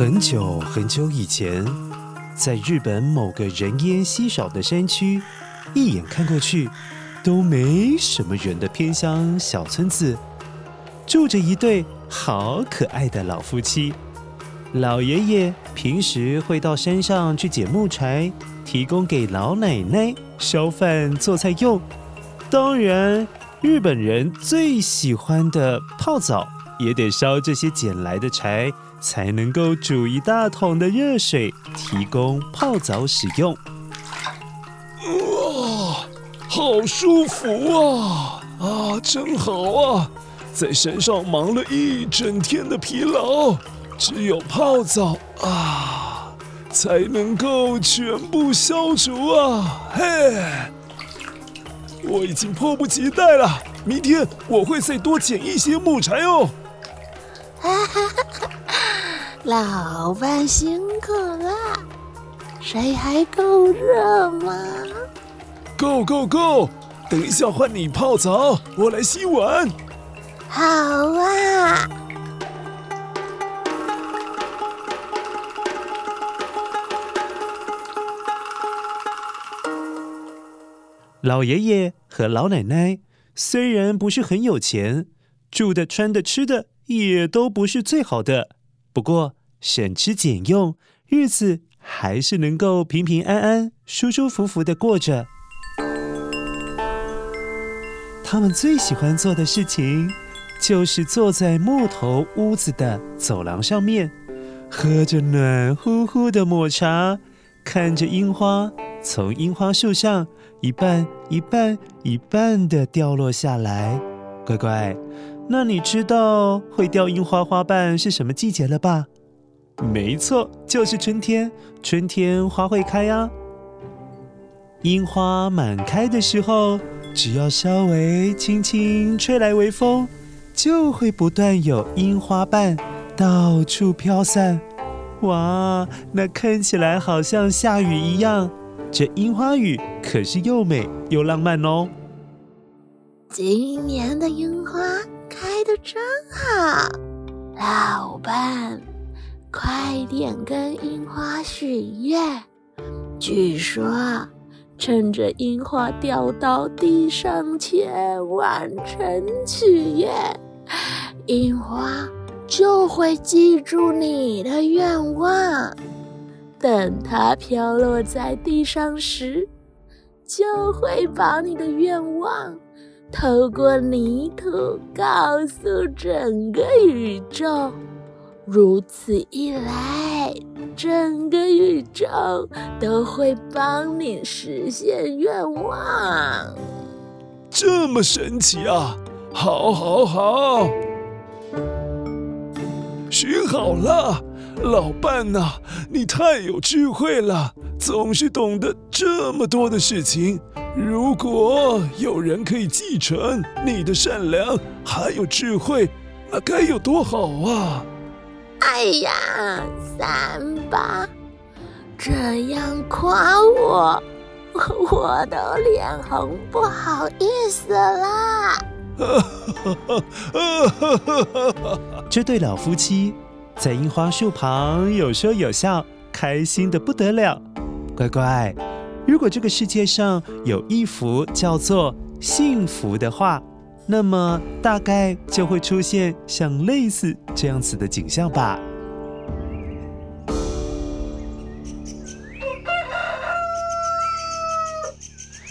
很久很久以前，在日本某个人烟稀少的山区，一眼看过去都没什么人的偏乡小村子，住着一对好可爱的老夫妻。老爷爷平时会到山上去捡木柴，提供给老奶奶烧饭做菜用。当然，日本人最喜欢的泡澡，也得烧这些捡来的柴。才能够煮一大桶的热水，提供泡澡使用。哇，好舒服啊！啊，真好啊！在山上忙了一整天的疲劳，只有泡澡啊，才能够全部消除啊！嘿，我已经迫不及待了，明天我会再多捡一些木柴哦。老伴辛苦了，水还够热吗？够够够！等一下换你泡澡，我来洗碗。好啊！老爷爷和老奶奶虽然不是很有钱，住的、穿的、吃的也都不是最好的。不过省吃俭用，日子还是能够平平安安、舒舒服服的过着。他们最喜欢做的事情，就是坐在木头屋子的走廊上面，喝着暖乎乎的抹茶，看着樱花从樱花树上一半一半一半的掉落下来。乖乖。那你知道会掉樱花花瓣是什么季节了吧？没错，就是春天。春天花会开呀。樱花满开的时候，只要稍微轻轻吹来微风，就会不断有樱花瓣到处飘散。哇，那看起来好像下雨一样。这樱花雨可是又美又浪漫哦。今年的樱花。开得真好，老伴，快点跟樱花许愿。据说，趁着樱花掉到地上前完成许愿，樱花就会记住你的愿望。等它飘落在地上时，就会把你的愿望。透过泥土告诉整个宇宙，如此一来，整个宇宙都会帮你实现愿望。这么神奇啊！好，好，好，许好了，老伴呐、你太有智慧了，总是懂得这么多的事情。如果有人可以继承你的善良还有智慧，那该有多好啊！哎呀，三八，这样夸我，我都脸红，不好意思啦。这对老夫妻在樱花树旁有说有笑，开心的不得了。乖乖，如果这个世界上有一幅叫做“幸福”的画，那么大概就会出现像类似这样子的景象吧。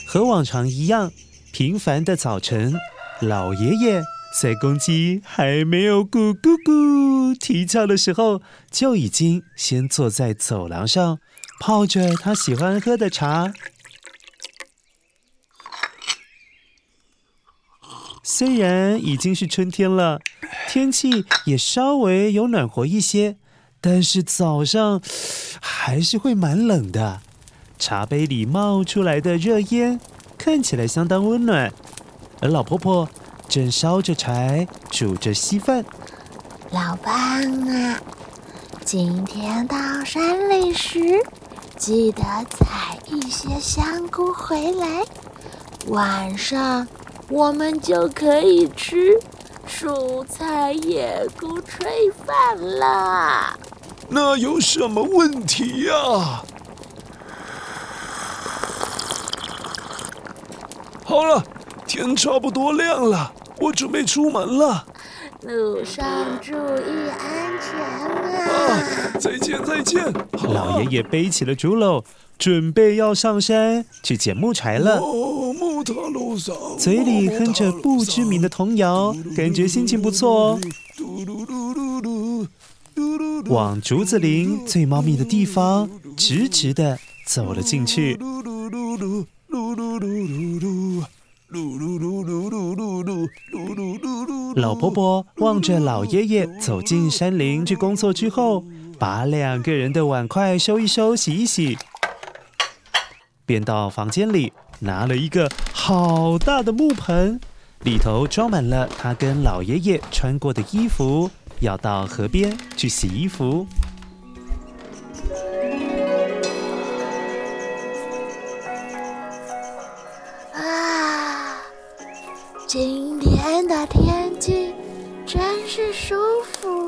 和往常一样，平凡的早晨，老爷爷在公鸡还没有咕咕咕啼叫的时候，就已经先坐在走廊上，泡着他喜欢喝的茶。虽然已经是春天了，天气也稍微有暖和一些，但是早上还是会蛮冷的。茶杯里冒出来的热烟看起来相当温暖，而老婆婆正烧着柴煮着稀饭。老伴啊，今天到山里时，记得采一些香菇回来，晚上我们就可以吃蔬菜野菇炊饭了。那有什么问题呀？好了，天差不多亮了，我准备出门了。路上注意安全啊！啊，再见再见。老爷爷背起了竹篓，准备要上山去捡木柴了。哦，木头路上，嘴里哼着不知名的童谣，感觉心情不错哦。往竹子林最茂密的地方，直直的走了进去。老婆婆望着老爷爷走进山林去工作之后，把两个人的碗筷收一收、洗一洗，便到房间里拿了一个好大的木盆，里头装满了他跟老爷爷穿过的衣服，要到河边去洗衣服。啊今天的天气真是舒服！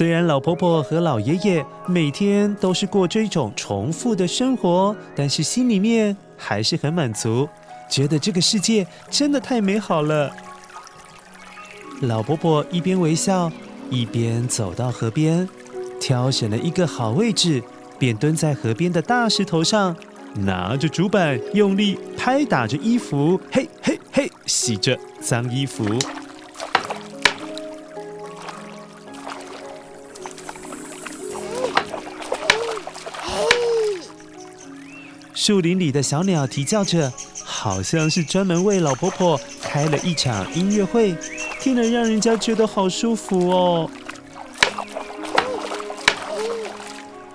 虽然老婆婆和老爷爷每天都是过这种重复的生活，但是心里面还是很满足，觉得这个世界真的太美好了。老婆婆一边微笑，一边走到河边，挑选了一个好位置，便蹲在河边的大石头上。拿着竹板，用力拍打着衣服，嘿嘿嘿，洗着脏衣服。树林里的小鸟啼叫着，好像是专门为老婆婆开了一场音乐会，听了让人家觉得好舒服哦。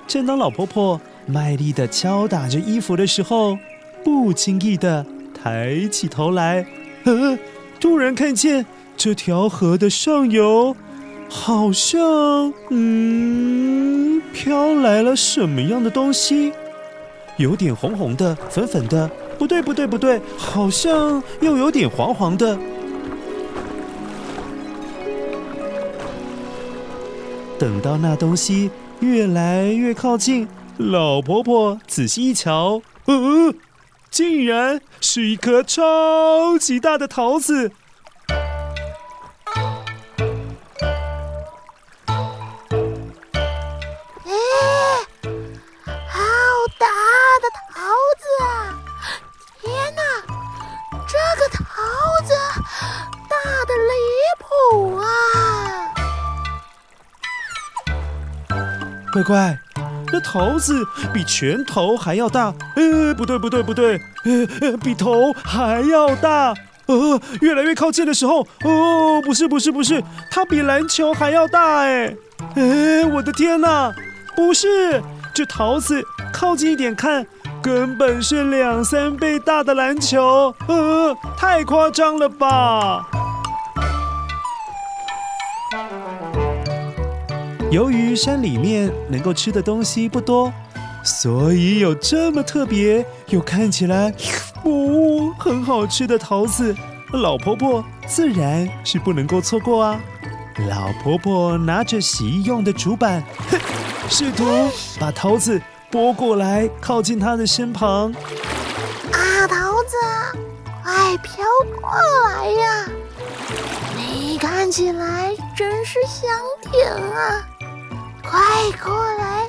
正当老婆婆卖力的敲打着衣服的时候，不经意的抬起头来，呃，突然看见这条河的上游，好像嗯飘来了什么样的东西，有点红红的、粉粉的，不对不对不对，好像又有点黄黄的。等到那东西越来越靠近。老婆婆仔细一瞧，嗯、呃，竟然是一颗超级大的桃子！啊！乖乖。这桃子比拳头还要大，呃，不对不对不对，呃，比头还要大，呃，越来越靠近的时候，哦，不是不是不是，它比篮球还要大，哎，哎，我的天哪，不是，这桃子靠近一点看，根本是两三倍大的篮球，呃，太夸张了吧！由于山里面能够吃的东西不多，所以有这么特别又看起来哦很好吃的桃子，老婆婆自然是不能够错过啊！老婆婆拿着洗衣用的竹板，试图把桃子拨过来，靠近她的身旁。啊，桃子，快飘过来呀！你看起来真是香甜啊！快过来，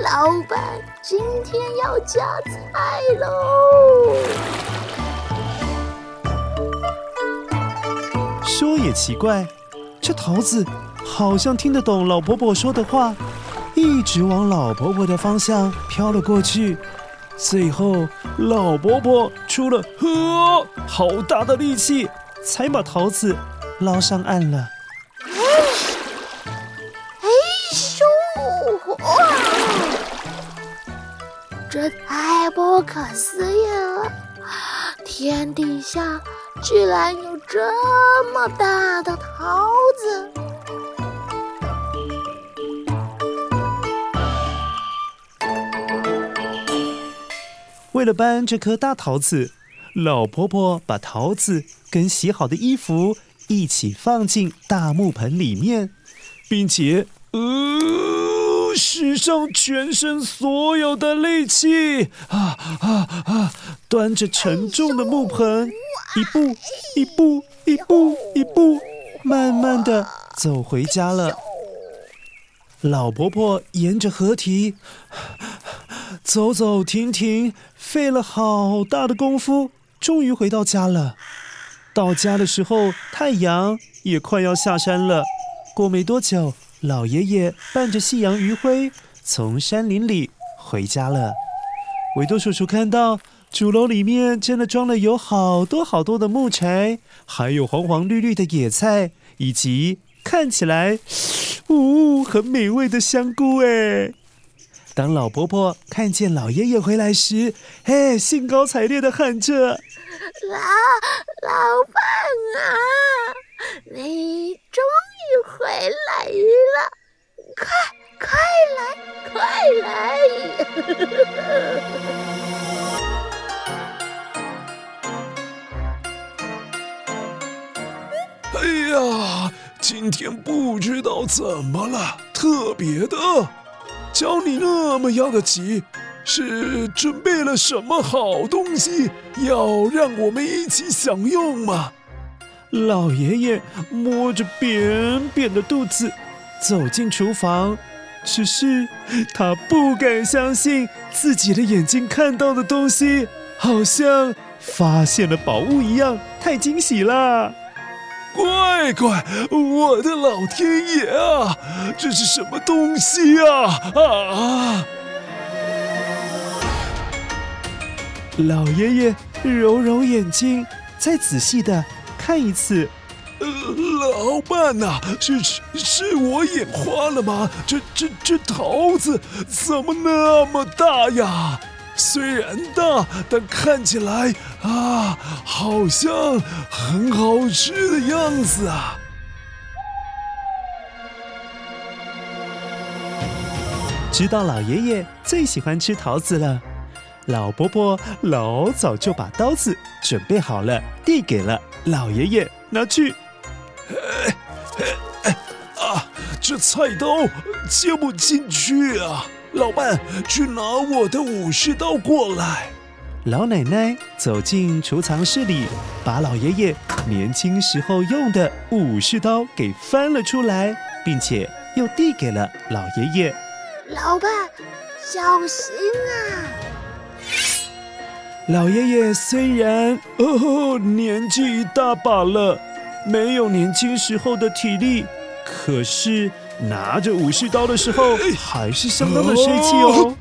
老板今天要加菜喽！说也奇怪，这桃子好像听得懂老婆婆说的话，一直往老婆婆的方向飘了过去。最后，老婆婆出了呵好大的力气，才把桃子捞上岸了。这太不可思议了！天底下居然有这么大的桃子！为了搬这颗大桃子，老婆婆把桃子跟洗好的衣服一起放进大木盆里面，并且，呃。使上全身所有的力气，啊啊啊！端着沉重的木盆，一步一步一步一步，慢慢的走回家了。老婆婆沿着河堤走走停停，费了好大的功夫，终于回到家了。到家的时候，太阳也快要下山了。过没多久。老爷爷伴着夕阳余晖从山林里回家了。维多叔叔看到主楼里面真的装了有好多好多的木柴，还有黄黄绿绿的野菜，以及看起来，呜，很美味的香菇哎。当老婆婆看见老爷爷回来时，嘿，兴高采烈的喊着：“老老伴啊，你终回来了！快快来，快来！” 哎呀，今天不知道怎么了，特别的。瞧你那么样的急，是准备了什么好东西要让我们一起享用吗？老爷爷摸着扁扁的肚子走进厨房，只是他不敢相信自己的眼睛看到的东西，好像发现了宝物一样，太惊喜了。乖乖，我的老天爷啊！这是什么东西啊？啊！老爷爷揉揉眼睛，再仔细的看一次。呃，老伴呐、啊，是是是我眼花了吗？这这这桃子怎么那么大呀？虽然大，但看起来啊，好像很好吃的样子啊！知道老爷爷最喜欢吃桃子了，老伯伯老早就把刀子准备好了，递给了老爷爷，拿去。哎哎哎啊，这菜刀接不进去啊！老伴，去拿我的武士刀过来。老奶奶走进储藏室里，把老爷爷年轻时候用的武士刀给翻了出来，并且又递给了老爷爷。老伴，小心啊！老爷爷虽然哦年纪一大把了，没有年轻时候的体力，可是。拿着武士刀的时候，还是相当的帅气哦。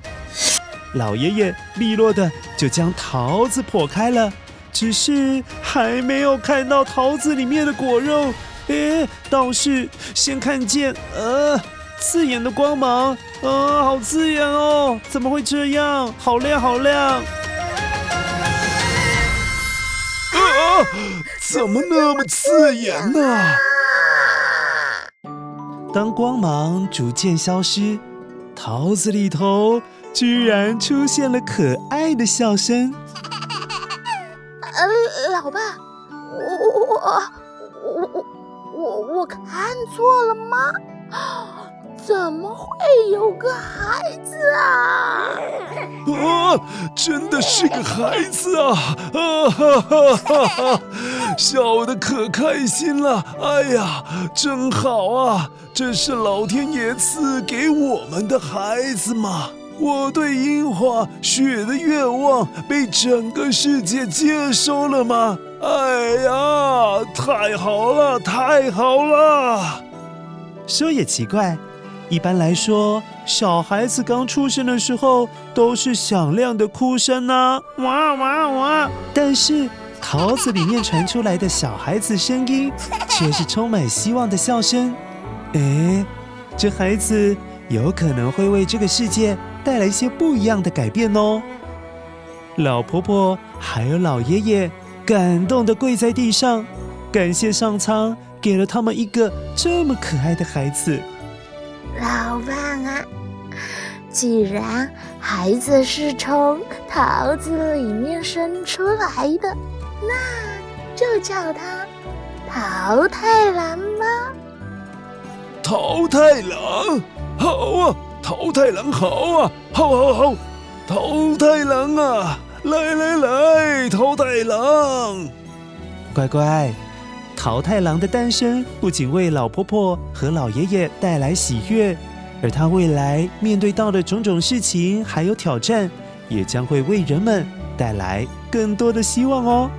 老爷爷利落的就将桃子破开了，只是还没有看到桃子里面的果肉，诶，倒是先看见呃刺眼的光芒，啊，好刺眼哦！怎么会这样？好亮，好亮！啊，怎么那么刺眼呢？当光芒逐渐消失，桃子里头居然出现了可爱的笑声。呃，老爸，我我我我我我看错了吗？怎么会有个孩子啊？啊，真的是个孩子啊！啊哈哈哈哈！笑得可开心了。哎呀，真好啊！这是老天爷赐给我们的孩子嘛。我对樱花雪的愿望被整个世界接收了吗？哎呀，太好了，太好了！说也奇怪。一般来说，小孩子刚出生的时候都是响亮的哭声呢，哇哇哇！但是桃子里面传出来的小孩子声音 却是充满希望的笑声。哎，这孩子有可能会为这个世界带来一些不一样的改变哦。老婆婆还有老爷爷感动的跪在地上，感谢上苍给了他们一个这么可爱的孩子。老伴啊，既然孩子是从桃子里面生出来的，那就叫他桃太郎吧。桃太郎，好啊！桃太郎好啊！好，好，好！桃太郎啊，来来来，桃太郎，乖乖。桃太郎的诞生不仅为老婆婆和老爷爷带来喜悦，而他未来面对到的种种事情还有挑战，也将会为人们带来更多的希望哦。